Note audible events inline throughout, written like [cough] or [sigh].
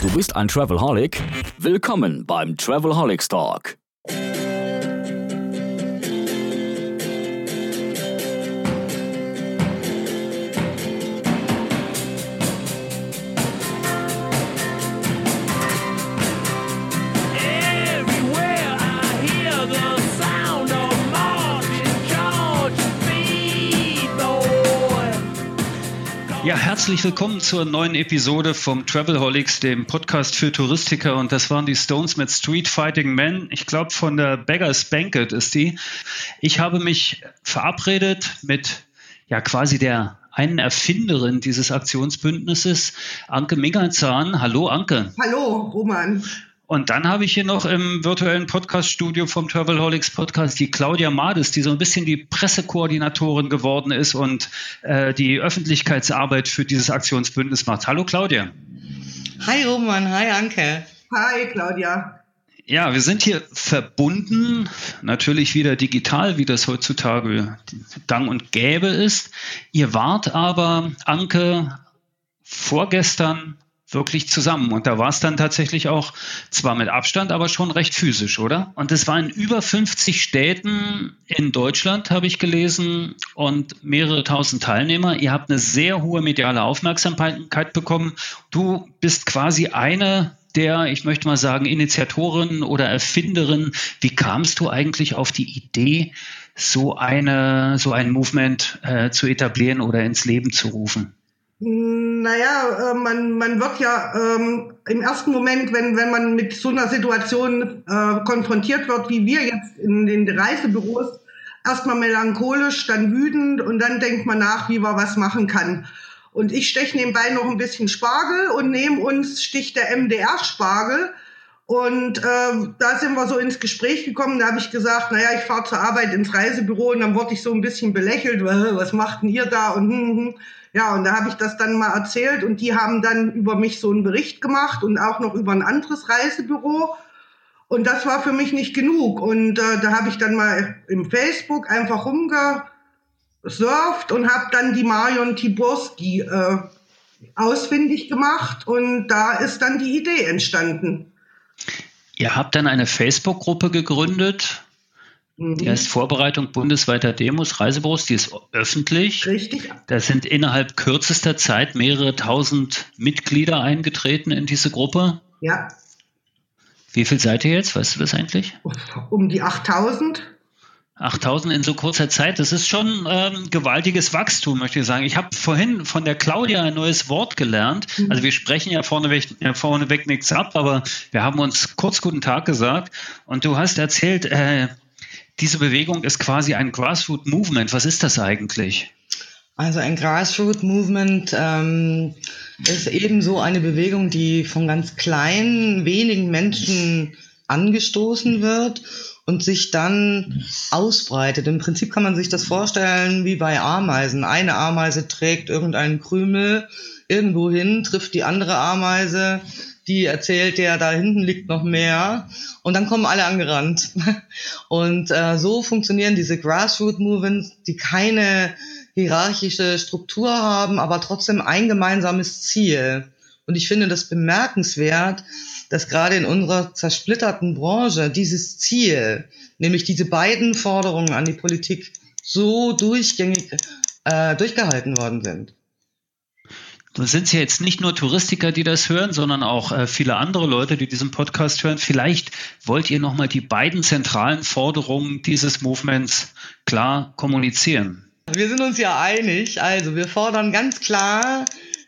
Du bist ein Travelholic? Willkommen beim Travelholics Talk. Herzlich willkommen zur neuen Episode vom Travelholics, dem Podcast für Touristiker. Und das waren die Stones mit Street Fighting Men. Ich glaube, von der Beggars Banquet ist die. Ich habe mich verabredet mit ja quasi der einen Erfinderin dieses Aktionsbündnisses, Anke Mingerzahn. Hallo, Anke. Hallo, Roman. Und dann habe ich hier noch im virtuellen Podcaststudio vom Travelholics Podcast die Claudia Mades, die so ein bisschen die Pressekoordinatorin geworden ist und äh, die Öffentlichkeitsarbeit für dieses Aktionsbündnis macht. Hallo Claudia. Hi Roman, hi Anke. Hi, Claudia. Ja, wir sind hier verbunden, natürlich wieder digital, wie das heutzutage gang und gäbe ist. Ihr wart aber, Anke, vorgestern wirklich zusammen. Und da war es dann tatsächlich auch zwar mit Abstand, aber schon recht physisch, oder? Und es war in über 50 Städten in Deutschland, habe ich gelesen, und mehrere tausend Teilnehmer. Ihr habt eine sehr hohe mediale Aufmerksamkeit bekommen. Du bist quasi eine der, ich möchte mal sagen, Initiatorin oder Erfinderin. Wie kamst du eigentlich auf die Idee, so eine, so ein Movement äh, zu etablieren oder ins Leben zu rufen? Naja, äh, man, man wird ja ähm, im ersten Moment, wenn, wenn man mit so einer Situation äh, konfrontiert wird, wie wir jetzt in den Reisebüros, erstmal melancholisch, dann wütend und dann denkt man nach, wie man was machen kann. Und ich steche nebenbei noch ein bisschen Spargel und neben uns sticht der MDR-Spargel. Und äh, da sind wir so ins Gespräch gekommen. Da habe ich gesagt, naja, ich fahre zur Arbeit ins Reisebüro und dann wurde ich so ein bisschen belächelt, [laughs] was macht denn ihr da? Und hm, hm. Ja, und da habe ich das dann mal erzählt und die haben dann über mich so einen Bericht gemacht und auch noch über ein anderes Reisebüro. Und das war für mich nicht genug. Und äh, da habe ich dann mal im Facebook einfach rumgesurft und habe dann die Marion Tiborski äh, ausfindig gemacht. Und da ist dann die Idee entstanden. Ihr habt dann eine Facebook-Gruppe gegründet, die heißt Vorbereitung bundesweiter Demos, Reisebüros, die ist öffentlich. Richtig. Da sind innerhalb kürzester Zeit mehrere tausend Mitglieder eingetreten in diese Gruppe. Ja, Wie viel seid ihr jetzt? Weißt du das eigentlich? um die 8000. 8000 in so kurzer Zeit, das ist schon ähm, gewaltiges Wachstum, möchte ich sagen. Ich habe vorhin von der Claudia ein neues Wort gelernt. Also wir sprechen ja vorneweg, ja, vorneweg nichts ab, aber wir haben uns kurz guten Tag gesagt und du hast erzählt, äh, diese Bewegung ist quasi ein Grassroot Movement. Was ist das eigentlich? Also ein Grassroot Movement ähm, ist ebenso eine Bewegung, die von ganz kleinen, wenigen Menschen angestoßen wird und sich dann ausbreitet. Im Prinzip kann man sich das vorstellen wie bei Ameisen. Eine Ameise trägt irgendeinen Krümel irgendwo hin, trifft die andere Ameise, die erzählt der, da hinten liegt noch mehr und dann kommen alle angerannt. [laughs] Und äh, so funktionieren diese Grassroot-Movements, die keine hierarchische Struktur haben, aber trotzdem ein gemeinsames Ziel. Und ich finde das bemerkenswert, dass gerade in unserer zersplitterten Branche dieses Ziel, nämlich diese beiden Forderungen an die Politik, so durchgängig äh, durchgehalten worden sind. Da sind es ja jetzt nicht nur Touristiker, die das hören, sondern auch äh, viele andere Leute, die diesen Podcast hören. Vielleicht wollt ihr nochmal die beiden zentralen Forderungen dieses Movements klar kommunizieren. Wir sind uns ja einig. Also wir fordern ganz klar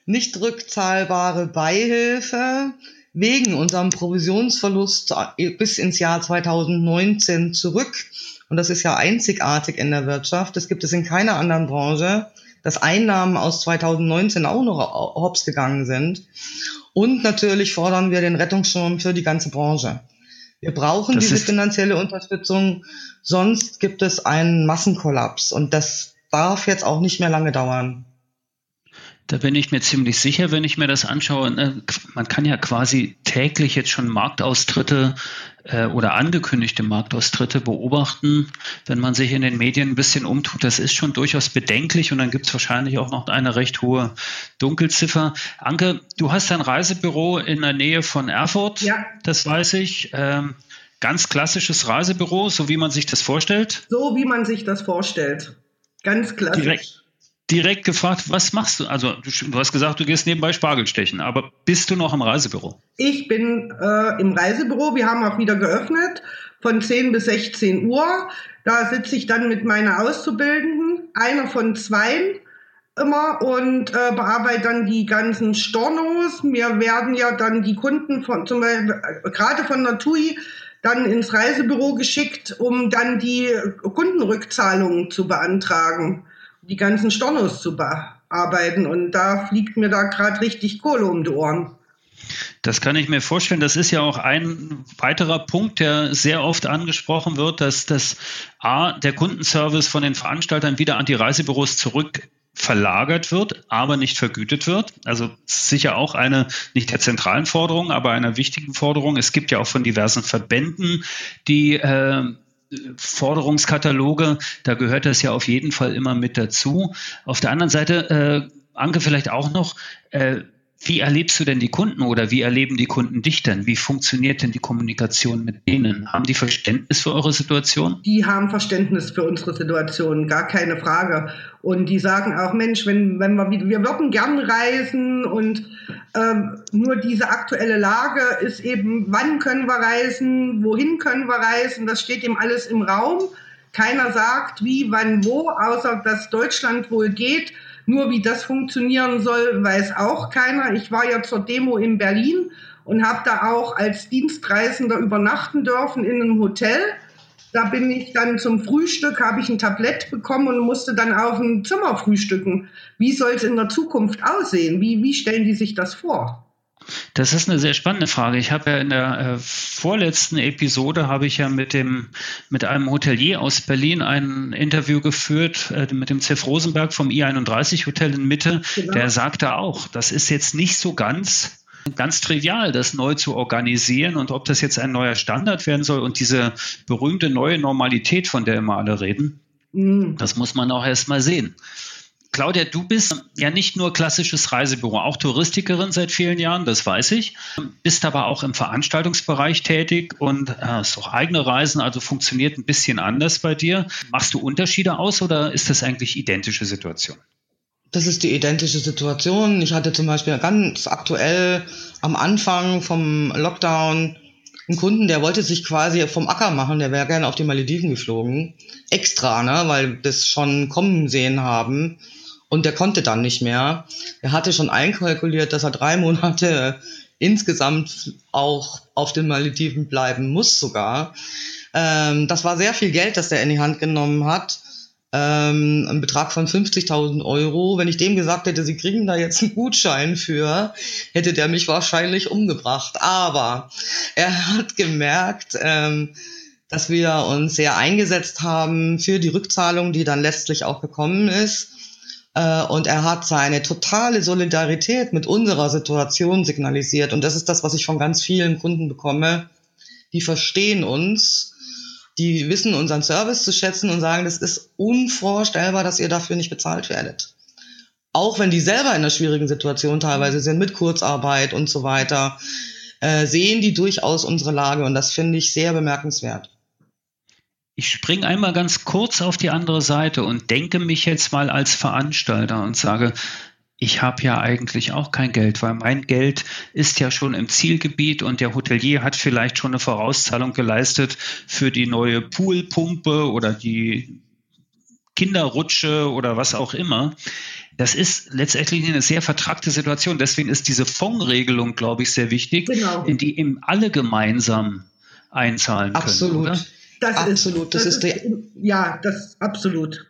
nicht rückzahlbare Beihilfe wegen unserem Provisionsverlust bis ins Jahr 2019 zurück. Und das ist ja einzigartig in der Wirtschaft. Das gibt es in keiner anderen Branche, dass Einnahmen aus 2019 auch noch hops gegangen sind. Und natürlich fordern wir den Rettungsschirm für die ganze Branche. Wir brauchen Das diese finanzielle Unterstützung, sonst gibt es einen Massenkollaps. Und das darf jetzt auch nicht mehr lange dauern. Da bin ich mir ziemlich sicher, wenn ich mir das anschaue. Ne, man kann ja quasi täglich jetzt schon Marktaustritte äh, oder angekündigte Marktaustritte beobachten. Wenn man sich in den Medien ein bisschen umtut, das ist schon durchaus bedenklich und dann gibt es wahrscheinlich auch noch eine recht hohe Dunkelziffer. Anke, du hast ein Reisebüro in der Nähe von Erfurt, Ja. das weiß ich. Ähm, ganz klassisches Reisebüro, so wie man sich das vorstellt. So wie man sich das vorstellt. Ganz klassisch. Direkt, direkt gefragt, was machst du? Also du, hast gesagt, du gehst nebenbei Spargel stechen, aber bist du noch im Reisebüro? Ich bin äh, im Reisebüro. Wir haben auch wieder geöffnet von 10 bis 16 Uhr. Da sitze ich dann mit meiner Auszubildenden, einer von zweien immer und äh, bearbeite dann die ganzen Stornos. Mir werden ja dann die Kunden von zum Beispiel äh, gerade von der TUI dann ins Reisebüro geschickt, um dann die Kundenrückzahlungen zu beantragen, die ganzen Stornos zu bearbeiten. Und da fliegt mir da gerade richtig Kohle um die Ohren. Das kann ich mir vorstellen. Das ist ja auch ein weiterer Punkt, der sehr oft angesprochen wird, dass das A, der Kundenservice von den Veranstaltern wieder an die Reisebüros zurück verlagert wird, aber nicht vergütet wird. Also sicher auch eine nicht der zentralen Forderung, aber einer wichtigen Forderung. Es gibt ja auch von diversen Verbänden die äh, Forderungskataloge. Da gehört das ja auf jeden Fall immer mit dazu. Auf der anderen Seite, äh, Anke, vielleicht auch noch, äh, wie erlebst du denn die Kunden oder wie erleben die Kunden dich denn? Wie funktioniert denn die Kommunikation mit denen? Haben die Verständnis für eure Situation? Die haben Verständnis für unsere Situation, gar keine Frage. Und die sagen auch, Mensch, wenn, wenn wir wir würden gern reisen und ähm, nur diese aktuelle Lage ist eben, wann können wir reisen, wohin können wir reisen, das steht eben alles im Raum. Keiner sagt, wie, wann, wo, außer dass Deutschland wohl geht. Nur wie das funktionieren soll, weiß auch keiner. Ich war ja zur Demo in Berlin und habe da auch als Dienstreisender übernachten dürfen in einem Hotel. Da bin ich dann zum Frühstück, habe ich ein Tablett bekommen und musste dann auf dem Zimmer frühstücken. Wie soll es in der Zukunft aussehen? Wie, wie stellen die sich das vor? Das ist eine sehr spannende Frage. Ich habe ja in der äh, vorletzten Episode habe ich ja mit dem mit einem Hotelier aus Berlin ein Interview geführt äh, mit dem Zeff Rosenberg vom I31 Hotel in Mitte. Genau. Der sagte auch, das ist jetzt nicht so ganz ganz trivial, das neu zu organisieren und ob das jetzt ein neuer Standard werden soll und diese berühmte neue Normalität, von der immer alle reden, Hm. das muss man auch erst mal sehen. Claudia, du bist ja nicht nur klassisches Reisebüro, auch Touristikerin seit vielen Jahren, das weiß ich, bist aber auch im Veranstaltungsbereich tätig und hast auch eigene Reisen, also funktioniert ein bisschen anders bei dir. Machst du Unterschiede aus oder ist das eigentlich identische Situation? Das ist die identische Situation. Ich hatte zum Beispiel ganz aktuell am Anfang vom Lockdown einen Kunden, der wollte sich quasi vom Acker machen, der wäre gerne auf die Malediven geflogen. Extra, ne, weil das schon kommen sehen haben. Und der konnte dann nicht mehr. Er hatte schon einkalkuliert, dass er drei [laughs] Monate insgesamt auch auf den Malediven bleiben muss sogar. Ähm, das war sehr viel Geld, das der in die Hand genommen hat ähm, ein Betrag von 50.000 Euro. Wenn ich dem gesagt hätte, sie kriegen da jetzt einen Gutschein für, hätte der mich wahrscheinlich umgebracht. Aber er hat gemerkt, ähm, dass wir uns sehr eingesetzt haben für die Rückzahlung, die dann letztlich auch gekommen ist. Äh, und er hat seine totale Solidarität mit unserer Situation signalisiert. Und das ist das, was ich von ganz vielen Kunden bekomme. Die verstehen uns die wissen unseren Service zu schätzen und sagen, das ist unvorstellbar, dass ihr dafür nicht bezahlt werdet. Auch wenn die selber in einer schwierigen Situation teilweise sind, mit Kurzarbeit und so weiter, äh, sehen die durchaus unsere Lage und das finde ich sehr bemerkenswert. Ich springe einmal ganz kurz auf die andere Seite und denke mich jetzt mal als Veranstalter und sage, ich habe ja eigentlich auch kein Geld, weil mein Geld ist ja schon im Zielgebiet und der Hotelier hat vielleicht schon eine Vorauszahlung geleistet für die neue Poolpumpe oder die Kinderrutsche oder was auch immer. Das ist letztendlich eine sehr vertragte Situation. Deswegen ist diese Fondsregelung, glaube ich, sehr wichtig, Genau. in die eben alle gemeinsam einzahlen können. Absolut. Oder? Das Absolut, ist, das ist ja, das absolut.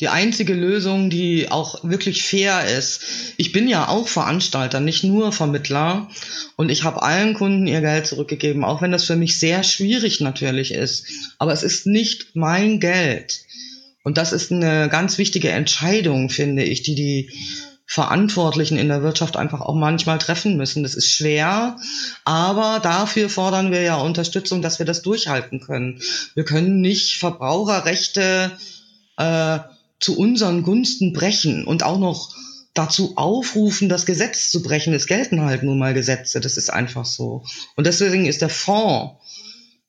Die einzige Lösung, die auch wirklich fair ist. Ich bin ja auch Veranstalter, nicht nur Vermittler. Und ich habe allen Kunden ihr Geld zurückgegeben, auch wenn das für mich sehr schwierig natürlich ist. Aber es ist nicht mein Geld. Und das ist eine ganz wichtige Entscheidung, finde ich, die die Verantwortlichen in der Wirtschaft einfach auch manchmal treffen müssen. Das ist schwer, aber dafür fordern wir ja Unterstützung, dass wir das durchhalten können. Wir können nicht Verbraucherrechte äh, zu unseren Gunsten brechen und auch noch dazu aufrufen, das Gesetz zu brechen. Es gelten halt nun mal Gesetze, das ist einfach so. Und deswegen ist der Fonds,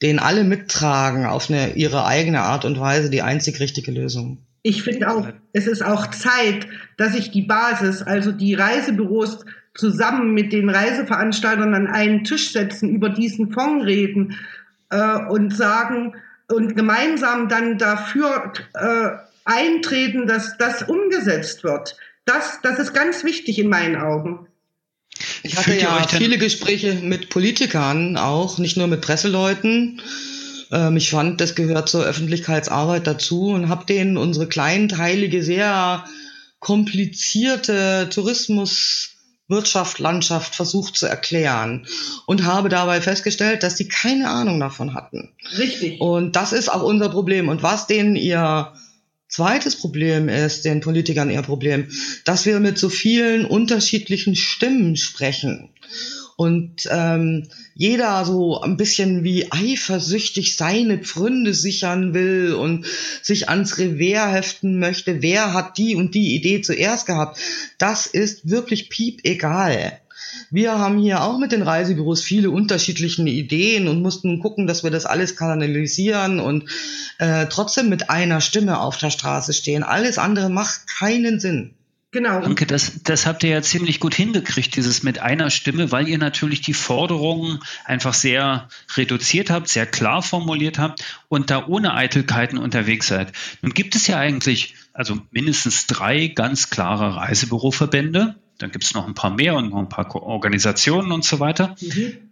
den alle mittragen, auf eine, ihre eigene Art und Weise die einzig richtige Lösung. Ich finde auch, es ist auch Zeit, dass sich die Basis, also die Reisebüros zusammen mit den Reiseveranstaltern an einen Tisch setzen, über diesen Fonds reden äh, und sagen und gemeinsam dann dafür äh, eintreten, dass das umgesetzt wird. Das, das ist ganz wichtig in meinen Augen. Ich hatte ja viele Gespräche mit Politikern auch, nicht nur mit Presseleuten. Ähm, ich fand, das gehört zur Öffentlichkeitsarbeit dazu und habe denen unsere kleinteilige, sehr komplizierte Tourismus Wirtschaft, Landschaft versucht zu erklären und habe dabei festgestellt, dass die keine Ahnung davon hatten. Richtig. Und das ist auch unser Problem. Und was denen ihr zweites Problem ist, den Politikern ihr Problem, dass wir mit so vielen unterschiedlichen Stimmen sprechen und ähm, jeder so ein bisschen wie eifersüchtig seine Pfründe sichern will und sich ans Revers heften möchte, wer hat die und die Idee zuerst gehabt, das ist wirklich piep egal. Wir haben hier auch mit den Reisebüros viele unterschiedliche Ideen und mussten gucken, dass wir das alles kanalisieren und äh, trotzdem mit einer Stimme auf der Straße stehen. Alles andere macht keinen Sinn. Genau. Danke, das, das habt ihr ja ziemlich gut hingekriegt, dieses mit einer Stimme, weil ihr natürlich die Forderungen einfach sehr reduziert habt, sehr klar formuliert habt und da ohne Eitelkeiten unterwegs seid. Nun gibt es ja eigentlich also mindestens drei ganz klare Reisebüroverbände. Dann gibt es noch ein paar mehr und noch ein paar Organisationen und so weiter. Mhm.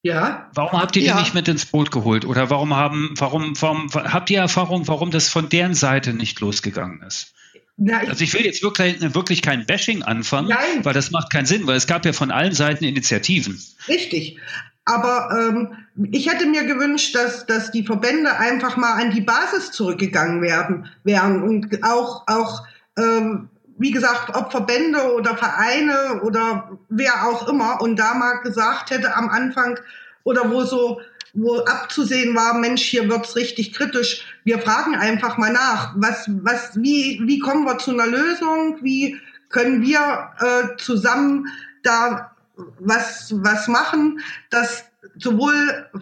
Ja. Warum habt ihr die nicht mit ins Boot geholt? Oder warum haben, warum, warum habt ihr Erfahrung, warum das von deren Seite nicht losgegangen ist? Ich also ich will jetzt wirklich, wirklich kein Bashing anfangen, Nein. weil das macht keinen Sinn, weil es gab ja von allen Seiten Initiativen. Richtig. Aber ähm, ich hätte mir gewünscht, dass, dass die Verbände einfach mal an die Basis zurückgegangen werden, wären und auch, auch ähm, wie gesagt, ob Verbände oder Vereine oder wer auch immer und da mal gesagt hätte am Anfang oder wo so wo abzusehen war, Mensch, hier wird's richtig kritisch. Wir fragen einfach mal nach, was, was, wie, wie kommen wir zu einer Lösung? Wie können wir äh, zusammen da was, was machen, dass sowohl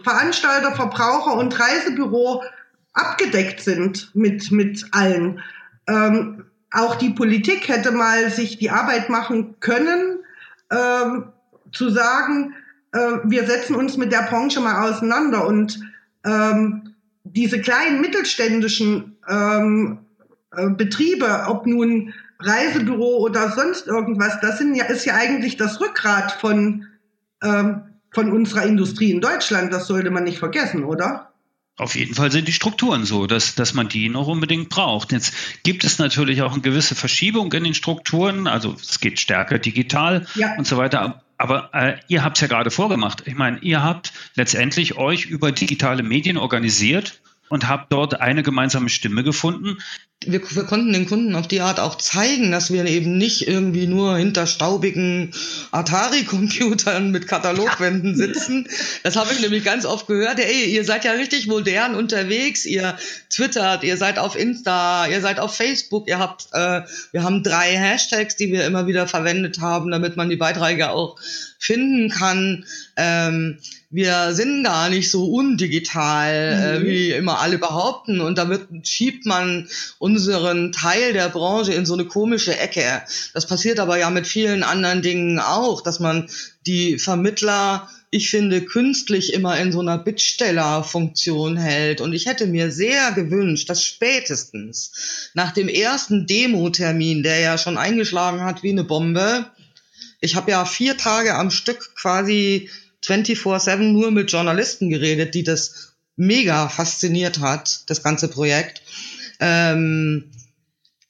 Veranstalter, Verbraucher und Reisebüro abgedeckt sind mit, mit allen. Ähm, auch die Politik hätte mal sich die Arbeit machen können, ähm, zu sagen, äh, wir setzen uns mit der Branche mal auseinander und ähm, diese kleinen mittelständischen ähm, äh, Betriebe, ob nun Reisebüro oder sonst irgendwas, das sind ja, ist ja eigentlich das Rückgrat von, ähm, von unserer Industrie in Deutschland. Das sollte man nicht vergessen, oder? Auf jeden Fall sind die Strukturen so, dass, dass man die noch unbedingt braucht. Jetzt gibt es natürlich auch eine gewisse Verschiebung in den Strukturen, also es geht stärker digital ja. und so weiter. Aber äh, ihr habt es ja gerade vorgemacht. Ich meine, ihr habt letztendlich euch über digitale Medien organisiert und habt dort eine gemeinsame Stimme gefunden. Wir, wir, konnten den Kunden auf die Art auch zeigen, dass wir eben nicht irgendwie nur hinter staubigen Atari-Computern mit Katalogwänden [laughs] sitzen. Das habe ich nämlich ganz oft gehört. Ey, ihr seid ja richtig modern unterwegs. Ihr twittert, ihr seid auf Insta, ihr seid auf Facebook. Ihr habt, äh, wir haben drei Hashtags, die wir immer wieder verwendet haben, damit man die Beiträge auch finden kann. Ähm, wir sind gar nicht so undigital, äh, mhm. äh, wie immer alle behaupten. Und damit schiebt man unseren Teil der Branche in so eine komische Ecke. Das passiert aber ja mit vielen anderen Dingen auch, dass man die Vermittler, ich finde, künstlich immer in so einer Bittstellerfunktion hält. Und ich hätte mir sehr gewünscht, dass spätestens nach dem ersten Demo-Termin, der ja schon eingeschlagen hat wie eine Bombe, ich habe ja vier Tage am Stück quasi 24-7 nur mit Journalisten geredet, die das mega fasziniert hat, das ganze Projekt. Ähm,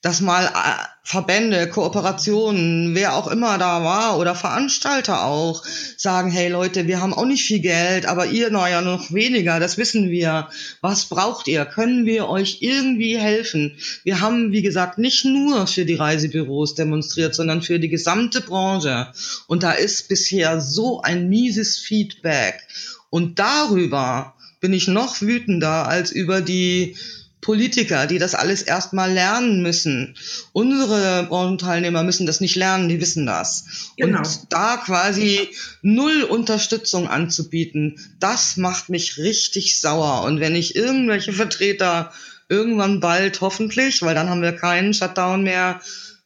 dass mal äh, Verbände, Kooperationen, wer auch immer da war oder Veranstalter auch sagen, hey Leute, wir haben auch nicht viel Geld, aber ihr naja noch weniger, das wissen wir. Was braucht ihr? Können wir euch irgendwie helfen? Wir haben, wie gesagt, nicht nur für die Reisebüros demonstriert, sondern für die gesamte Branche. Und da ist bisher so ein mieses Feedback. Und darüber bin ich noch wütender als über die Politiker, die das alles erstmal lernen müssen. Unsere Branchenteilnehmer müssen das nicht lernen, die wissen das. Genau. Und da quasi null Unterstützung anzubieten, das macht mich richtig sauer. Und wenn ich irgendwelche Vertreter irgendwann bald hoffentlich, weil dann haben wir keinen Shutdown mehr,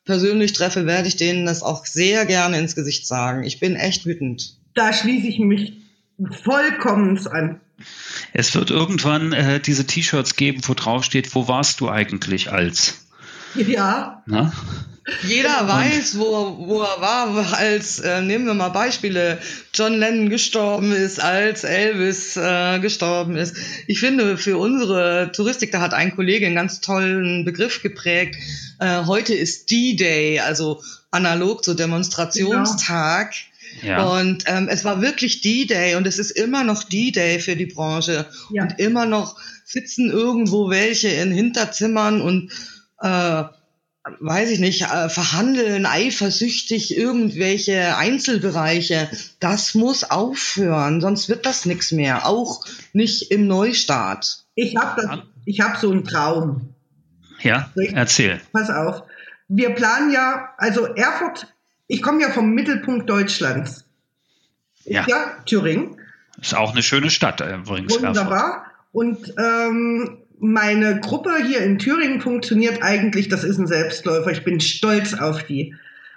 persönlich treffe, werde ich denen das auch sehr gerne ins Gesicht sagen. Ich bin echt wütend. Da schließe ich mich vollkommen an. Es wird irgendwann äh, diese T-Shirts geben, wo drauf steht, wo warst du eigentlich als? Ja, Na? Jeder weiß, wo, wo er war, als, äh, nehmen wir mal Beispiele, John Lennon gestorben ist, als Elvis äh, gestorben ist. Ich finde, für unsere Touristik, da hat ein Kollege einen ganz tollen Begriff geprägt. Äh, heute ist D-Day, also analog zu Demonstrationstag. Ja. Und ähm, es war wirklich D-Day und es ist immer noch D-Day für die Branche. Ja. Und immer noch sitzen irgendwo welche in Hinterzimmern und äh, weiß ich nicht, äh, verhandeln eifersüchtig irgendwelche Einzelbereiche. Das muss aufhören, sonst wird das nichts mehr. Auch nicht im Neustart. ich habe ich hab so einen Traum. Ja, erzähl. Pass auf. Wir planen ja, also Erfurt, ich komme ja vom Mittelpunkt Deutschlands. Ja. ja Thüringen. Ist auch eine schöne Stadt äh, übrigens. Wunderbar. Und ähm, meine Gruppe hier in Thüringen funktioniert eigentlich, das ist ein Selbstläufer. Ich bin stolz auf die,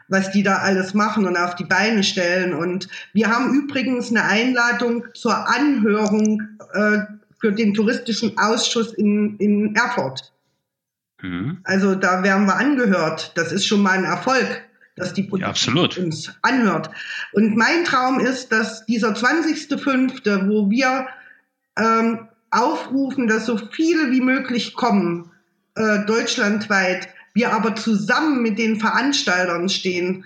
was die da alles machen und auf die Beine stellen. Und wir haben übrigens eine Einladung zur Anhörung äh, für den touristischen Ausschuss in, in Erfurt. Mhm. Also da werden wir angehört. Das ist schon mal ein Erfolg, dass die Politik Ja, absolut. uns anhört. Und mein Traum ist, dass dieser 20.05., wo wir ähm, aufrufen, dass so viele wie möglich kommen, äh, deutschlandweit, wir aber zusammen mit den Veranstaltern stehen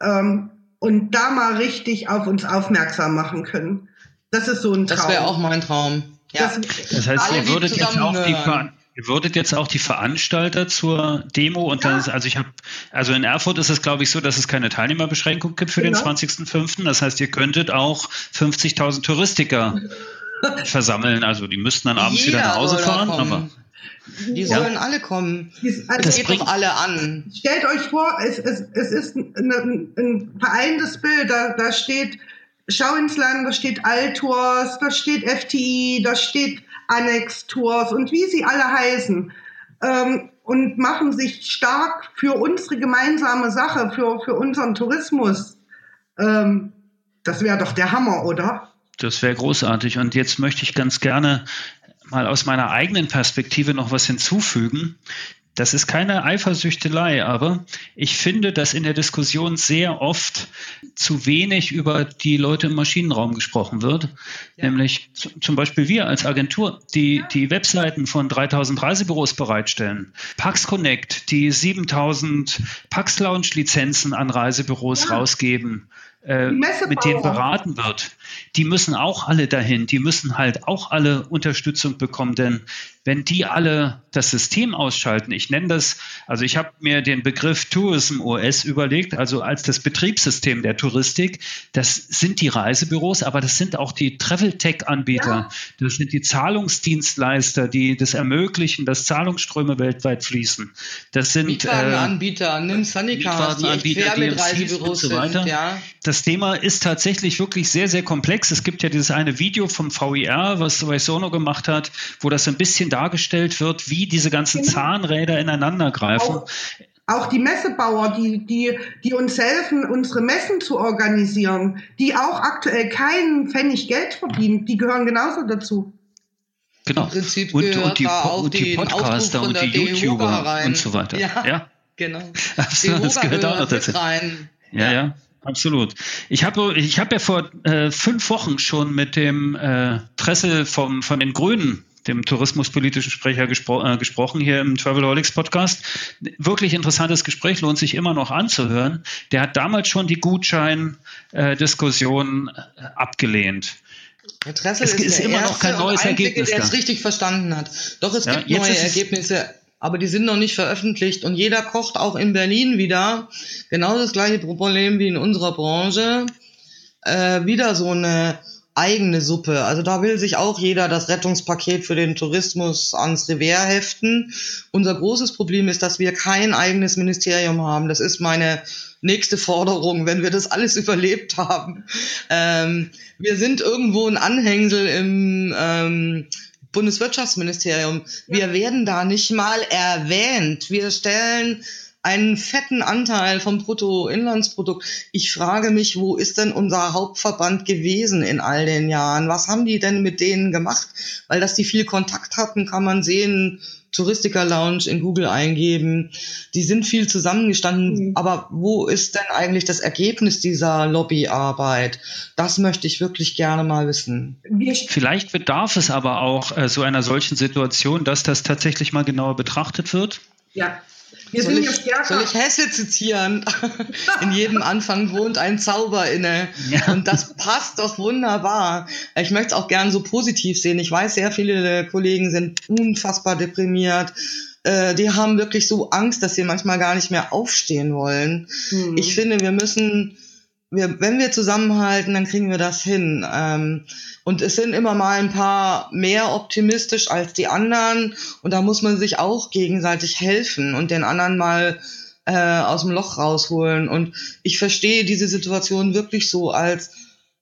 ähm, und da mal richtig auf uns aufmerksam machen können. Das ist so ein Traum. Das wäre auch mein Traum. Ja. Das- Das heißt, Alle, ihr würdet, jetzt auch die. Ver- ihr würdet jetzt auch die Veranstalter zur Demo und dann ist, also ich habe, also in Erfurt ist es glaube ich so, dass es keine Teilnehmerbeschränkung gibt für Genau. den 20.05. Das heißt, ihr könntet auch 50.000 Touristiker [laughs] versammeln. Also die müssten dann abends wieder Jeder nach Hause fahren, kommen. aber Die Ja. sollen alle kommen. Dies- Das, also geht doch alle an. stellt euch vor, es, es, es ist ein, ein, ein vereintes Bild. Da, da steht Schau ins Land, da steht Altours, da steht FTI, da steht Annex Tours und wie sie alle heißen. Ähm, und machen sich stark für unsere gemeinsame Sache, für, für unseren Tourismus. Ähm, das wäre doch der Hammer, oder? Das wäre großartig. Und jetzt möchte ich ganz gerne mal aus meiner eigenen Perspektive noch was hinzufügen. Das ist keine Eifersüchtelei, aber ich finde, dass in der Diskussion sehr oft zu wenig über die Leute im Maschinenraum gesprochen wird. Nämlich z- zum Beispiel wir als Agentur, die die Webseiten von 3000 Reisebüros bereitstellen. Pax Connect, die 7000 Pax Lounge Lizenzen an Reisebüros Ja. rausgeben, äh, mit denen beraten wird. Die müssen auch alle dahin. Die müssen halt auch alle Unterstützung bekommen, denn wenn die alle das System ausschalten, ich nenne das, also ich habe mir den Begriff Tourism OS überlegt, also als das Betriebssystem der Touristik, das sind die Reisebüros, aber das sind auch die Travel-Tech-Anbieter, das sind die Zahlungsdienstleister, die das ermöglichen, dass Zahlungsströme weltweit fließen. Das sind äh, Mietwagenanbieter, nimm Sunnycars, die quer mit Reisebüros und so weiter. sind. Ja. das Thema ist tatsächlich wirklich sehr, sehr komplex. Es gibt ja dieses eine Video vom VIR, was Sono gemacht hat, wo das ein bisschen dargestellt wird, wie diese ganzen Genau. Zahnräder ineinander greifen. Auch, auch die Messebauer, die, die, die uns helfen, unsere Messen zu organisieren, die auch aktuell keinen Pfennig Geld verdienen, die gehören genauso dazu. Genau. Im Prinzip und, gehört und die, da Po- auch und die Podcaster und die YouTuber rein. und so weiter. Ja. ja. Genau. [laughs] Absolut, das gehört auch noch mit dazu. rein. Ja, ja, absolut. Ich habe ich hab ja vor äh, fünf Wochen schon mit dem äh, Presse vom, von den Grünen dem tourismuspolitischen Sprecher gespro äh, gesprochen hier im Travelholics Podcast. Wirklich interessantes Gespräch, lohnt sich immer noch anzuhören. Der hat damals schon die Gutschein-Diskussion äh, abgelehnt. Herr Dressel Es ist, ist der immer noch kein neues Einzige, Ergebnis der es richtig verstanden hat. Doch, es Ja, gibt neue Ergebnisse, aber die sind noch nicht veröffentlicht. Und jeder kocht auch in Berlin wieder genau das gleiche Problem wie in unserer Branche. Äh, wieder so eine eigene Suppe. Also da will sich auch jeder das Rettungspaket für den Tourismus ans Revers heften. Unser großes Problem ist, dass wir kein eigenes Ministerium haben. Das ist meine nächste Forderung, wenn wir das alles [laughs] überlebt haben. Ähm, wir sind irgendwo ein Anhängsel im ähm, Bundeswirtschaftsministerium. Wir werden da nicht mal erwähnt. Wir stellen einen fetten Anteil vom Bruttoinlandsprodukt. Ich frage mich, wo ist denn unser Hauptverband gewesen in all den Jahren? Was haben die denn mit denen gemacht? Weil dass die viel Kontakt hatten, kann man sehen. Touristiker Lounge in Google eingeben. Die sind viel zusammengestanden. Aber wo ist denn eigentlich das Ergebnis dieser Lobbyarbeit? Das möchte ich wirklich gerne mal wissen. Vielleicht bedarf es aber auch äh, so einer solchen Situation, dass das tatsächlich mal genauer betrachtet wird. ja, wir Soll ich, soll ich Hesse zitieren? [laughs] In jedem Anfang wohnt ein Zauber inne. Ja. Und das passt doch wunderbar. Ich möchte es auch gern so positiv sehen. Ich weiß, sehr viele Kollegen sind unfassbar deprimiert. Äh, Die haben wirklich so Angst, dass sie manchmal gar nicht mehr aufstehen wollen. Mhm. Ich finde, wir müssen, wir, wenn wir zusammenhalten, dann kriegen wir das hin. Ähm, und es sind immer mal ein paar mehr optimistisch als die anderen. Und da muss man sich auch gegenseitig helfen und den anderen mal äh, aus dem Loch rausholen. Und ich verstehe diese Situation wirklich so als,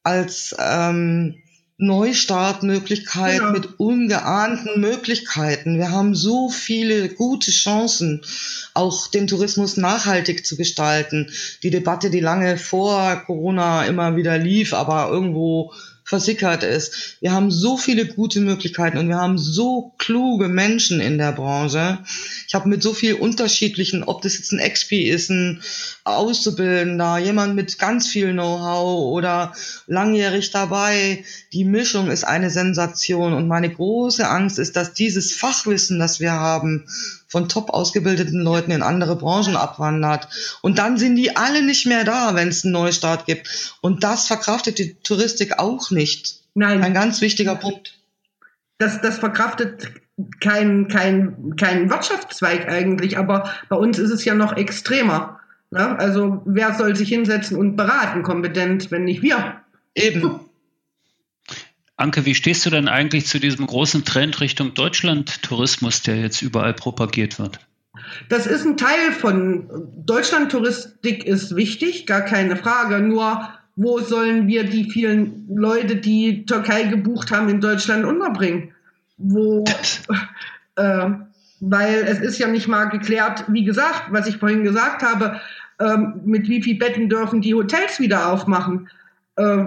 als ähm, Neustartmöglichkeit Genau. mit ungeahnten Möglichkeiten. Wir haben so viele gute Chancen, auch den Tourismus nachhaltig zu gestalten. Die Debatte, die lange vor Corona immer wieder lief, aber irgendwo versickert ist. Wir haben so viele gute Möglichkeiten und wir haben so kluge Menschen in der Branche. Ich habe mit so viel unterschiedlichen, ob das jetzt ein Expi ist, ein Auszubildender, jemand mit ganz viel Know-how oder langjährig dabei. Die Mischung ist eine Sensation und meine große Angst ist, dass dieses Fachwissen, das wir haben, von top ausgebildeten Leuten in andere Branchen abwandert. Und dann sind die alle nicht mehr da, wenn es einen Neustart gibt. Und das verkraftet die Touristik auch nicht. Nein, Ein ganz wichtiger Punkt. das, das verkraftet kein, kein, kein Wirtschaftszweig eigentlich, aber bei uns ist es ja noch extremer. Ne? Also wer soll sich hinsetzen und beraten kompetent, wenn nicht wir? Eben. [laughs] Anke, wie stehst du denn eigentlich zu diesem großen Trend Richtung Deutschland-Tourismus, der jetzt überall propagiert wird? Das ist ein Teil von Deutschland-Touristik ist wichtig, gar keine Frage. Nur wo sollen wir die vielen Leute, die Türkei gebucht haben, in Deutschland unterbringen? Wo, äh, weil es ist ja nicht mal geklärt, wie gesagt, was ich vorhin gesagt habe, ähm, mit wie viel Betten dürfen die Hotels wieder aufmachen. Äh,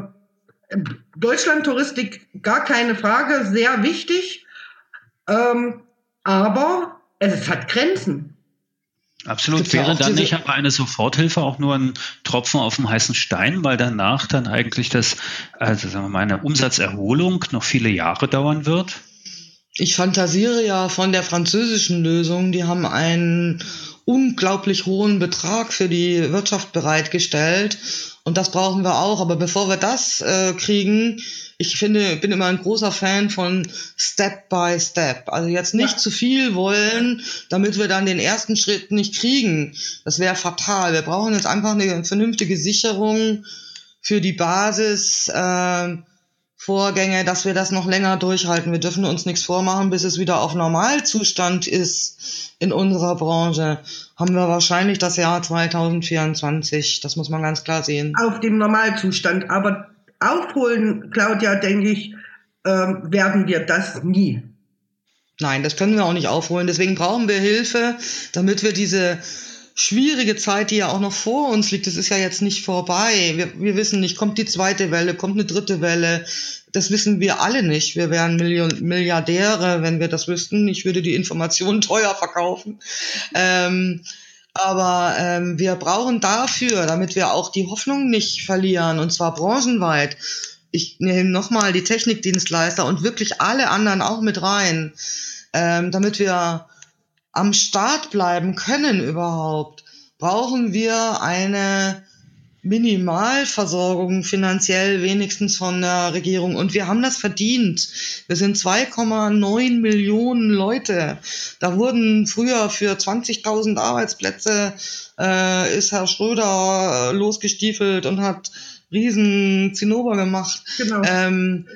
Deutschland-Touristik, gar keine Frage, sehr wichtig. Ähm, aber es hat Grenzen. Absolut. Wäre dann nicht aber eine Soforthilfe auch nur ein Tropfen auf dem heißen Stein, weil danach dann eigentlich das, also sagen wir mal, eine Umsatzerholung noch viele Jahre dauern wird? Ich fantasiere ja von der französischen Lösung. Die haben einen unglaublich hohen Betrag für die Wirtschaft bereitgestellt. Und das brauchen wir auch. Aber bevor wir das äh, kriegen, ich finde, bin immer ein großer Fan von Step by Step. Also jetzt nicht Ja. zu viel wollen, damit wir dann den ersten Schritt nicht kriegen. Das wäre fatal. Wir brauchen jetzt einfach eine vernünftige Sicherung für die Basis. Äh, Vorgänge, dass wir das noch länger durchhalten. Wir dürfen uns nichts vormachen, bis es wieder auf Normalzustand ist in unserer Branche. Haben wir wahrscheinlich das Jahr 2024. Das muss man ganz klar sehen. auf dem Normalzustand. Aber aufholen, Claudia, denke ich, ähm, werden wir das nie. Nein, das können wir auch nicht aufholen. Deswegen brauchen wir Hilfe, damit wir diese schwierige Zeit, die ja auch noch vor uns liegt, das ist ja jetzt nicht vorbei. Wir, wir wissen nicht, kommt die zweite Welle, kommt eine dritte Welle. Das wissen wir alle nicht. Wir wären Million Milliardäre, wenn wir das wüssten. Ich würde die Informationen [laughs] teuer verkaufen. Ähm, aber ähm, wir brauchen dafür, damit wir auch die Hoffnung nicht verlieren, und zwar branchenweit, ich nehme nochmal die Technikdienstleister und wirklich alle anderen auch mit rein, ähm, damit wir am Start bleiben können überhaupt, brauchen wir eine Minimalversorgung finanziell wenigstens von der Regierung. Und wir haben das verdient. Wir sind 2,9 Millionen Leute. Da wurden früher für 20.000 Arbeitsplätze, äh, ist Herr Schröder losgestiefelt und hat riesen Zinnober gemacht. Genau. Ähm,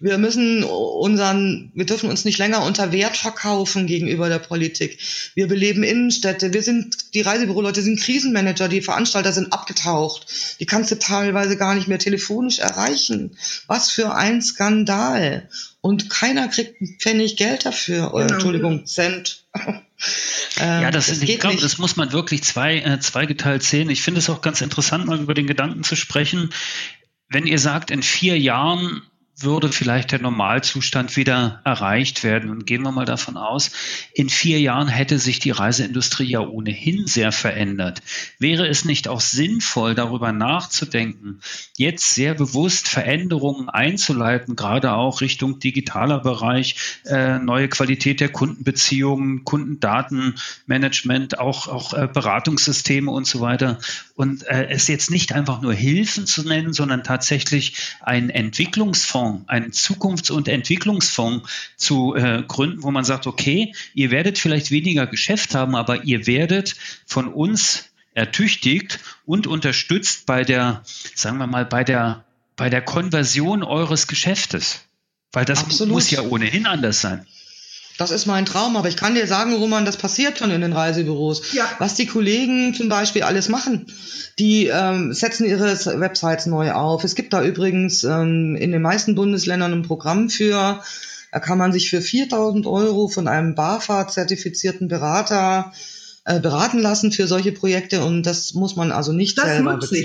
wir müssen unseren, wir dürfen uns nicht länger unter Wert verkaufen gegenüber der Politik. Wir beleben Innenstädte. Wir sind, die Reisebüroleute sind Krisenmanager. Die Veranstalter sind abgetaucht. Die kannst du teilweise gar nicht mehr telefonisch erreichen. Was für ein Skandal. Und keiner kriegt einen Pfennig Geld dafür. Oder, Genau. Entschuldigung, Cent. [laughs] Ähm, Ja, das, ist, ich glaube, das muss man wirklich zwei, äh, zweigeteilt sehen. Ich finde es auch ganz interessant, mal über den Gedanken zu sprechen. Wenn ihr sagt, in vier Jahren würde vielleicht der Normalzustand wieder erreicht werden. Und gehen wir mal davon aus, in vier Jahren hätte sich die Reiseindustrie ja ohnehin sehr verändert. Wäre es nicht auch sinnvoll, darüber nachzudenken, jetzt sehr bewusst Veränderungen einzuleiten, gerade auch Richtung digitaler Bereich, äh, neue Qualität der Kundenbeziehungen, Kundendatenmanagement, auch, auch äh, Beratungssysteme und so weiter. Und äh, es jetzt nicht einfach nur Hilfen zu nennen, sondern tatsächlich einen Entwicklungsfonds, einen Zukunfts- und Entwicklungsfonds zu äh, gründen, wo man sagt, okay, ihr werdet vielleicht weniger Geschäft haben, aber ihr werdet von uns ertüchtigt und unterstützt bei der, sagen wir mal, bei der, bei der Konversion eures Geschäftes. Weil das Absolut. muss ja ohnehin anders sein. Das ist mein Traum, aber ich kann dir sagen, Roman, das passiert schon in den Reisebüros. Ja. Was die Kollegen zum Beispiel alles machen. Die ähm, setzen ihre Websites neu auf. Es gibt da übrigens ähm, in den meisten Bundesländern ein Programm für, da kann man sich für 4000 Euro von einem BAFA-zertifizierten Berater äh, beraten lassen für solche Projekte und das muss man also nicht Das selber nutze ich.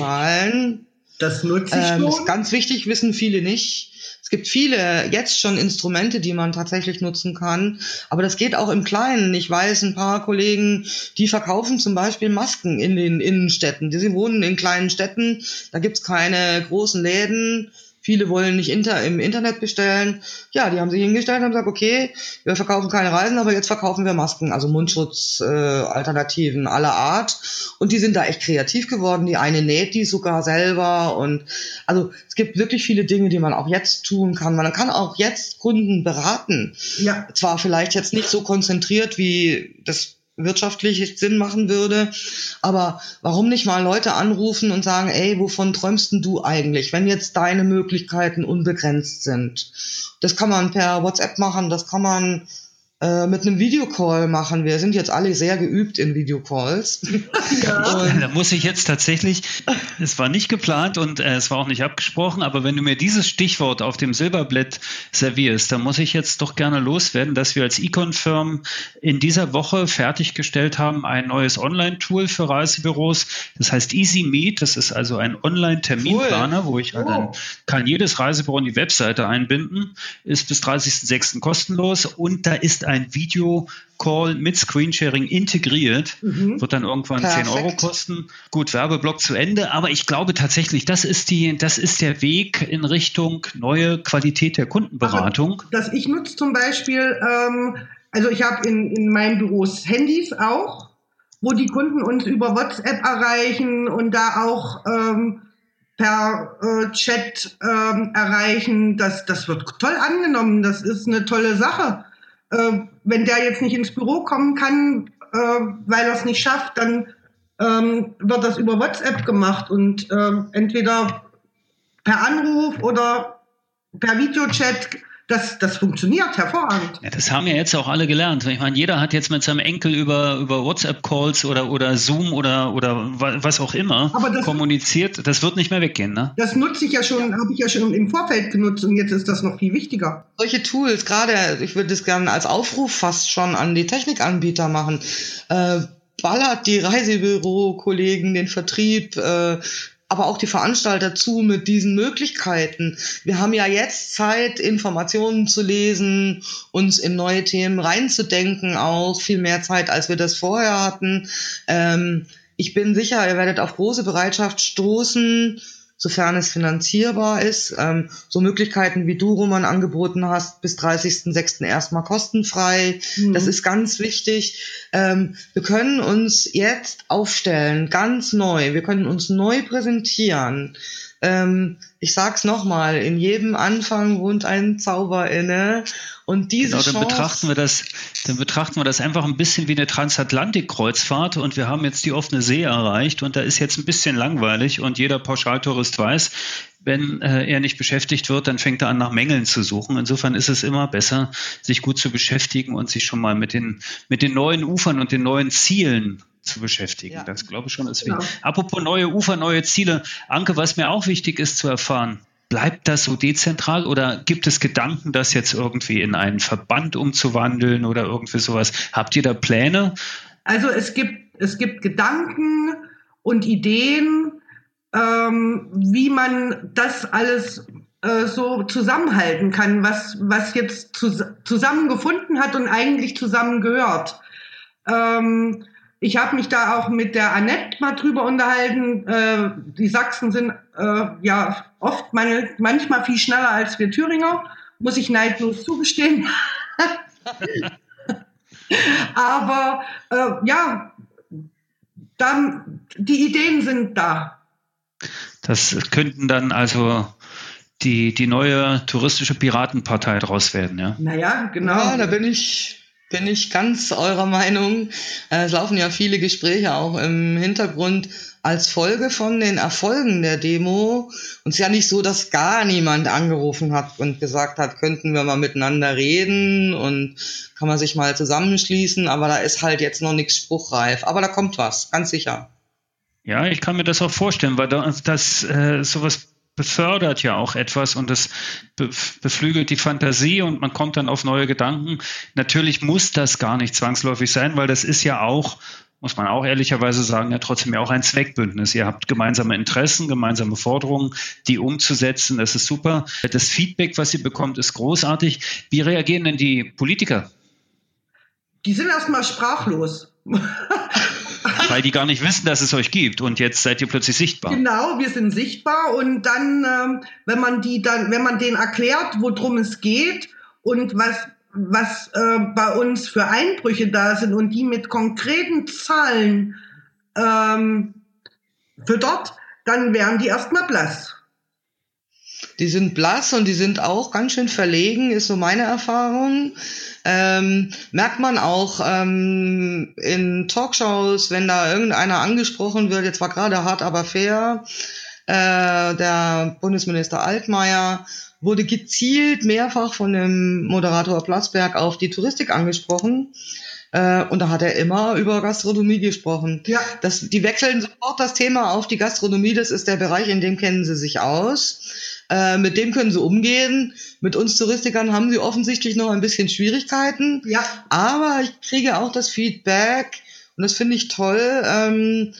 Das nutze ich Ähm, ist ganz wichtig, wissen viele nicht. Es gibt viele jetzt schon Instrumente, die man tatsächlich nutzen kann, aber das geht auch im Kleinen. Ich weiß, ein paar Kollegen, die verkaufen zum Beispiel Masken in den Innenstädten. Die sie wohnen in kleinen Städten, da gibt's keine großen Läden. Viele wollen nicht inter im Internet bestellen. Ja, die haben sich hingestellt und haben gesagt, okay, wir verkaufen keine Reisen, aber jetzt verkaufen wir Masken, also Mundschutz-Alternativen äh, aller Art. Und die sind da echt kreativ geworden. Die eine näht die sogar selber. Und also es gibt wirklich viele Dinge, die man auch jetzt tun kann. Man kann auch jetzt Kunden beraten. Ja. Zwar vielleicht jetzt nicht so konzentriert, wie das wirtschaftlich Sinn machen würde, aber warum nicht mal Leute anrufen und sagen, ey, wovon träumst denn du eigentlich, wenn jetzt deine Möglichkeiten unbegrenzt sind? Das kann man per WhatsApp machen, das kann man äh, mit einem Videocall machen. Wir sind jetzt alle sehr geübt in Videocalls. [laughs] Und Da muss ich jetzt tatsächlich, es war nicht geplant und äh, es war auch nicht abgesprochen, aber wenn du mir dieses Stichwort auf dem Silberblett servierst, dann muss ich jetzt doch gerne loswerden, dass wir als Econ-Firm in dieser Woche fertiggestellt haben ein neues Online-Tool für Reisebüros. Das heißt Easy Meet. Das ist also ein Online-Terminplaner, wo ich halt dann kann jedes Reisebüro in die Webseite einbinden, ist bis 30.06. kostenlos und da ist ein Video-Call mit Screensharing integriert, wird dann irgendwann 10 Euro Perfekt. kosten. Gut, Werbeblock zu Ende, aber ich glaube tatsächlich, das ist die, das ist der Weg in Richtung neue Qualität der Kundenberatung. Das ich nutze zum Beispiel, ähm, also ich habe in, in meinen Büros Handys auch, wo die Kunden uns über WhatsApp erreichen und da auch ähm, per äh, Chat ähm, erreichen. Das, das wird toll angenommen. Das ist eine tolle Sache. Äh, wenn der jetzt nicht ins Büro kommen kann, äh, weil er es nicht schafft, dann ähm, wird das über WhatsApp gemacht und ähm, entweder per Anruf oder per Videochat. Das, das funktioniert hervorragend. Ja, das haben ja jetzt auch alle gelernt. Ich meine, jeder hat jetzt mit seinem Enkel über, über WhatsApp-Calls oder, oder Zoom oder, oder wa- was auch immer Aber das- kommuniziert. Das wird nicht mehr weggehen, ne? Das nutze ich ja schon, habe ich ja schon im Vorfeld genutzt und jetzt ist das noch viel wichtiger. solche Tools, gerade, ich würde das gerne als Aufruf fast schon an die Technikanbieter machen. Äh, ballert die Reisebüro-Kollegen, den Vertrieb, äh, aber auch die Veranstalter zu mit diesen Möglichkeiten. Wir haben ja jetzt Zeit, Informationen zu lesen, uns in neue Themen reinzudenken, auch viel mehr Zeit, als wir das vorher hatten. Ähm, ich bin sicher, ihr werdet auf große Bereitschaft stoßen, sofern es finanzierbar ist. Ähm, so Möglichkeiten wie du, Roman, angeboten hast, bis 30.06. erstmal kostenfrei. Mhm. Das ist ganz wichtig. Ähm, wir können uns jetzt aufstellen, ganz neu. Wir können uns neu präsentieren. Ähm, ich sag's nochmal, in jedem Anfang wohnt ein Zauber inne. Und diese Genau, dann Chance, betrachten wir das, dann betrachten wir das einfach ein bisschen wie eine Transatlantik-Kreuzfahrt und wir haben jetzt die offene See erreicht und da ist jetzt ein bisschen langweilig und jeder Pauschaltourist weiß, wenn äh, er nicht beschäftigt wird, dann fängt er an, nach Mängeln zu suchen. Insofern ist es immer besser, sich gut zu beschäftigen und sich schon mal mit den, mit den neuen Ufern und den neuen Zielen zu beschäftigen. Ja. Das glaube ich schon ist Genau. Apropos neue Ufer, neue Ziele. Anke, was mir auch wichtig ist zu erfahren, bleibt das so dezentral oder gibt es Gedanken, das jetzt irgendwie in einen Verband umzuwandeln oder irgendwie sowas? Habt ihr da Pläne? Also es gibt, es gibt Gedanken und Ideen, ähm, wie man das alles äh, so zusammenhalten kann, was, was jetzt zus zusammengefunden hat und eigentlich zusammengehört. Ähm, ich habe mich da auch mit der Annette mal drüber unterhalten. Äh, die Sachsen sind äh, ja oft man, manchmal viel schneller als wir Thüringer, muss ich neidlos zugestehen. [laughs] Aber äh, ja, dann, die Ideen sind da. Das könnten dann also die, die neue touristische Piratenpartei draus werden, ja? Naja, genau. Ja, da bin ich, bin ich ganz eurer Meinung. Äh, Es laufen ja viele Gespräche auch im Hintergrund als Folge von den Erfolgen der Demo. Und es ist ja nicht so, dass gar niemand angerufen hat und gesagt hat, könnten wir mal miteinander reden und kann man sich mal zusammenschließen. Aber da ist halt jetzt noch nichts spruchreif. Aber da kommt was, ganz sicher. Ja, ich kann mir das auch vorstellen, weil da, das äh, sowas befördert ja auch etwas und das be beflügelt die Fantasie und man kommt dann auf neue Gedanken. Natürlich muss das gar nicht zwangsläufig sein, weil das ist ja auch, muss man auch ehrlicherweise sagen, ja trotzdem ja auch ein Zweckbündnis. Ihr habt gemeinsame Interessen, gemeinsame Forderungen, die umzusetzen. Das ist super. Das Feedback, was ihr bekommt, ist großartig. Wie reagieren denn die Politiker? Die sind erstmal sprachlos. [laughs] [laughs] Weil die gar nicht wissen, dass es euch gibt und jetzt seid ihr plötzlich sichtbar. Genau, wir sind sichtbar und dann, ähm, wenn man die dann, wenn man denen erklärt, worum es geht und was was äh, bei uns für Einbrüche da sind und die mit konkreten Zahlen ähm, füttert, dann wären die erstmal blass. Die sind blass und die sind auch ganz schön verlegen, ist so meine Erfahrung. Ähm, merkt man auch ähm, in Talkshows, wenn da irgendeiner angesprochen wird, jetzt war gerade hart, aber fair, äh, der Bundesminister Altmaier wurde gezielt mehrfach von dem Moderator Platzberg auf die Touristik angesprochen. Äh, und da hat er immer über Gastronomie gesprochen. Ja. Das, die wechseln sofort das Thema auf die Gastronomie. Das ist der Bereich, in dem kennen sie sich aus. Äh, mit dem können sie umgehen. Mit uns Touristikern haben sie offensichtlich noch ein bisschen Schwierigkeiten. Ja, Aber ich kriege auch das Feedback, und das finde ich toll, ähm,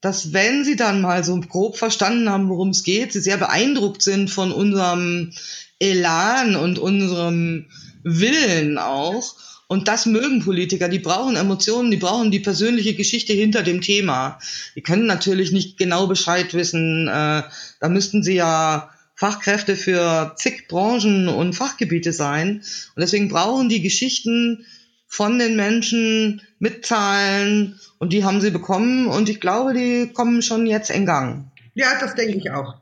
dass wenn sie dann mal so grob verstanden haben, worum es geht, sie sehr beeindruckt sind von unserem Elan und unserem Willen auch. Und das mögen Politiker, die brauchen Emotionen, die brauchen die persönliche Geschichte hinter dem Thema. Die können natürlich nicht genau Bescheid wissen. Äh, da müssten sie ja Fachkräfte für zig Branchen und Fachgebiete sein. Und deswegen brauchen die Geschichten von den Menschen mit Zahlen und die haben sie bekommen und ich glaube, die kommen schon jetzt in Gang. ja, das denke ich auch.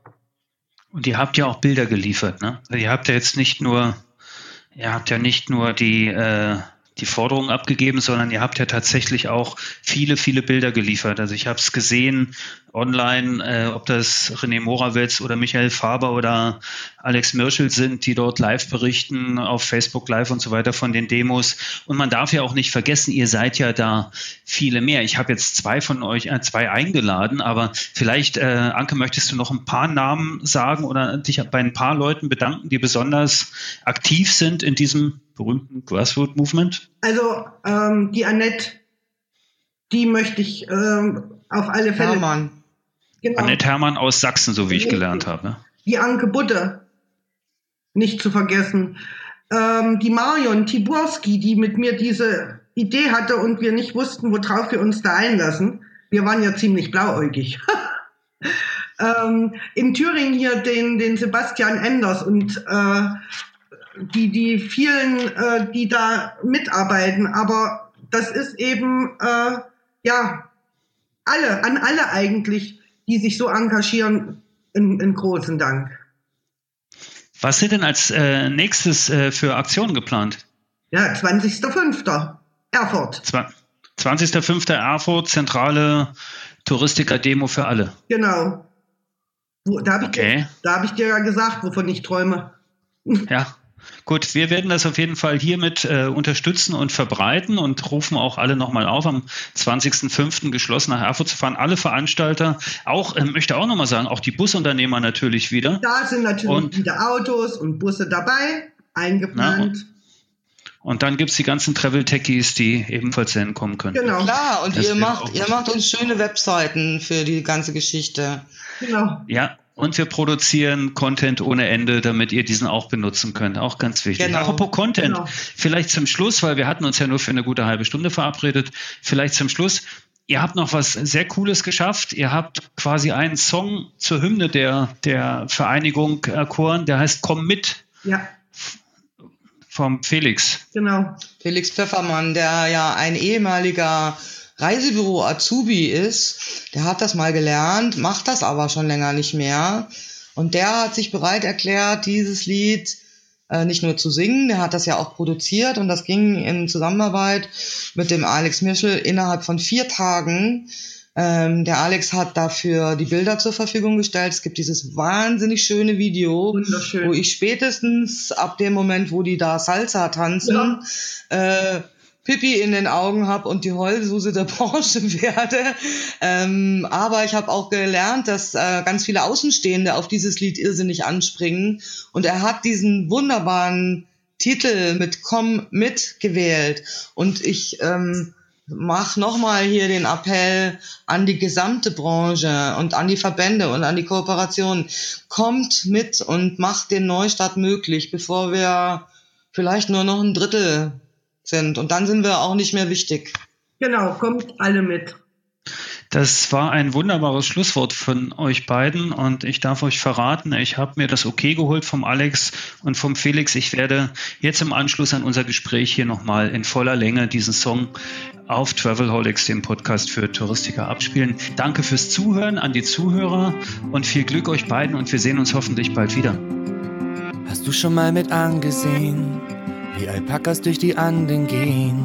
Und ihr habt ja auch Bilder geliefert, ne? Also ihr habt ja jetzt nicht nur, ihr habt ja nicht nur die, äh, die Forderungen abgegeben, sondern ihr habt ja tatsächlich auch viele, viele Bilder geliefert. Also ich habe es gesehen online, äh, ob das René Morawetz oder Michael Faber oder Alex Mirschel sind, die dort live berichten auf Facebook Live und so weiter von den Demos. Und man darf ja auch nicht vergessen, ihr seid ja da viele mehr. Ich habe jetzt zwei von euch, äh, zwei eingeladen, aber vielleicht, äh, Anke, möchtest du noch ein paar Namen sagen oder dich bei ein paar Leuten bedanken, die besonders aktiv sind in diesem berühmten Grassroot-Movement? Also ähm, die Annette, die möchte ich ähm, auf alle Fälle. Hermann. Genau. Annette Hermann aus Sachsen, so wie ich gelernt habe. Die Anke Butte, nicht zu vergessen. Ähm, die Marion Tiburski, die mit mir diese Idee hatte und wir nicht wussten, worauf wir uns da einlassen. Wir waren ja ziemlich blauäugig. [laughs] ähm, in Thüringen hier den, den Sebastian Enders und äh, die, die vielen, äh, die da mitarbeiten. Aber das ist eben, äh, ja, alle, an alle eigentlich, die sich so engagieren, einen großen Dank. Was sind denn als äh, nächstes äh, für Aktionen geplant? Ja, 20.05. Erfurt. 20.05. Erfurt, zentrale Touristiker-Demo für alle. Genau. Da habe ich, Okay. da hab ich dir ja gesagt, wovon ich träume. Ja. [laughs] Gut, wir werden das auf jeden Fall hiermit äh, unterstützen und verbreiten und rufen auch alle nochmal auf, am 20.05. geschlossen nach Erfurt zu fahren. Alle Veranstalter, auch, äh, möchte auch nochmal sagen, auch die Busunternehmer natürlich wieder. Da sind natürlich Und- wieder Autos und Busse dabei, eingeplant. Und dann gibt's die ganzen Travel-Techies, die ebenfalls dahin kommen können. genau, Klar, und Das ihr macht, ihr macht uns schöne Webseiten für die ganze Geschichte. genau. Ja, und wir produzieren Content ohne Ende, damit ihr diesen auch benutzen könnt. Auch ganz wichtig. Genau. Apropos Content, Genau. vielleicht zum Schluss, weil wir hatten uns ja nur für eine gute halbe Stunde verabredet, vielleicht zum Schluss. Ihr habt noch was sehr Cooles geschafft. Ihr habt quasi einen Song zur Hymne der, der Vereinigung erkoren, der heißt Komm mit Ja, vom Felix. genau. Felix Pfeffermann, der ja ein ehemaliger Reisebüro Azubi ist, der hat das mal gelernt, macht das aber schon länger nicht mehr. Und der hat sich bereit erklärt, dieses Lied äh, nicht nur zu singen, der hat das ja auch produziert und das ging in Zusammenarbeit mit dem Alex Mischel innerhalb von vier Tagen. Ähm, der Alex hat dafür die Bilder zur Verfügung gestellt. Es gibt dieses wahnsinnig schöne Video, wo ich spätestens ab dem Moment, wo die da Salsa tanzen, äh, Pipi in den Augen habe und die Heulsuse der [laughs] Branche werde. Ähm, aber ich habe auch gelernt, dass äh, ganz viele Außenstehende auf dieses Lied irrsinnig anspringen. Und er hat diesen wunderbaren Titel mit Komm mit gewählt. Und ich ähm, mach nochmal hier den Appell an die gesamte Branche und an die Verbände und an die Kooperation. Kommt mit und macht den Neustart möglich, bevor wir vielleicht nur noch ein Drittel sind. Und dann sind wir auch nicht mehr wichtig. Genau, kommt alle mit. Das war ein wunderbares Schlusswort von euch beiden und ich darf euch verraten, ich habe mir das Okay geholt vom Alex und vom Felix. Ich werde jetzt im Anschluss an unser Gespräch hier nochmal in voller Länge diesen Song auf Travelholics, dem Podcast für Touristiker, abspielen. Danke fürs Zuhören an die Zuhörer und viel Glück euch beiden und wir sehen uns hoffentlich bald wieder. Hast du schon mal mit angesehen, wie Alpakas durch die Anden gehen,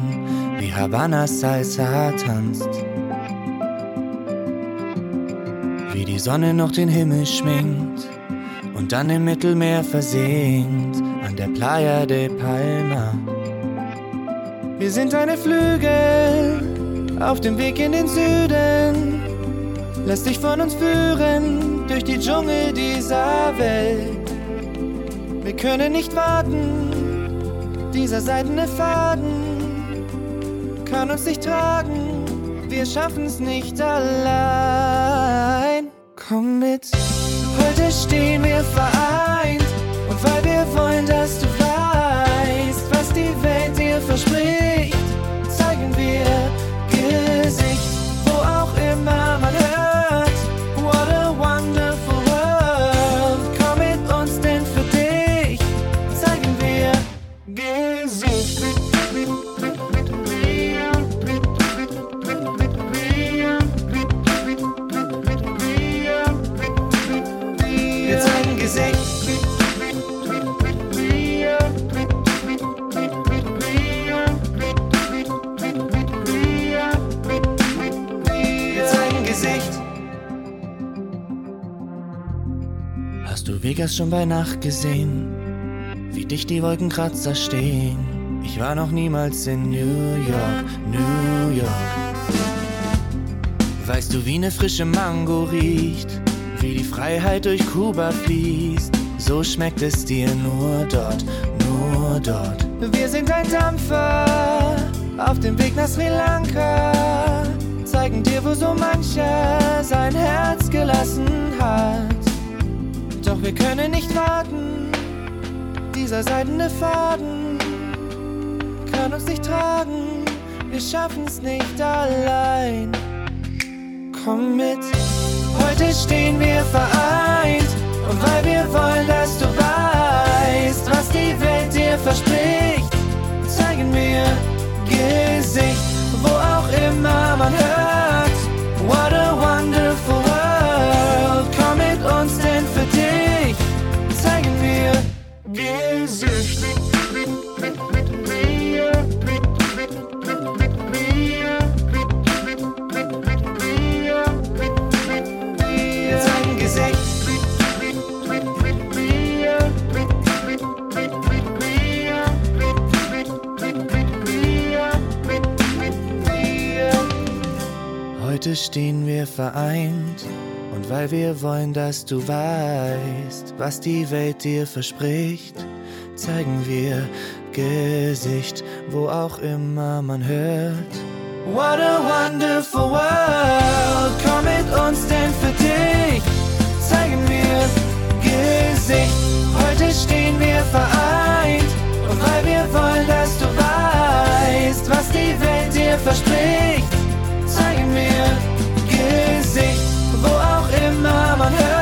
wie Havana Salsa tanzt? Wie die Sonne noch den Himmel schminkt und dann im Mittelmeer versinkt an der Playa de Palma. Wir sind deine Flügel auf dem Weg in den Süden. Lass dich von uns führen durch die Dschungel dieser Welt. Wir können nicht warten, dieser seidene Faden kann uns nicht tragen, wir schaffen's nicht allein. Komm mit, heute stehen wir vereint. Und weil wir wollen, dass du weißt, was die Welt dir verspricht, schon bei Nacht gesehen? Wie dicht die Wolkenkratzer stehen. Ich war noch niemals in New York, New York. Weißt du, wie ne frische Mango riecht? Wie die Freiheit durch Kuba fließt? So schmeckt es dir nur dort, nur dort. Wir sind ein Dampfer auf dem Weg nach Sri Lanka. Zeigen dir, wo so mancher sein Herz gelassen hat. Wir können nicht warten. Dieser seidene Faden kann uns nicht tragen. Wir schaffen's nicht allein. Komm mit, Heute stehen wir vereint und weil wir wollen, dass du weißt, was die Welt dir verspricht, zeigen wir Gesicht, wo auch immer man hört. Heute stehen wir vereint und weil wir wollen, dass du weißt, was die Welt dir verspricht, zeigen wir Gesicht, wo auch immer man hört. What a wonderful world, komm mit uns denn für dich, zeigen wir Gesicht. Heute stehen wir vereint und weil wir wollen, dass du weißt, was die Welt dir verspricht mir Gesicht, wo auch immer man hört.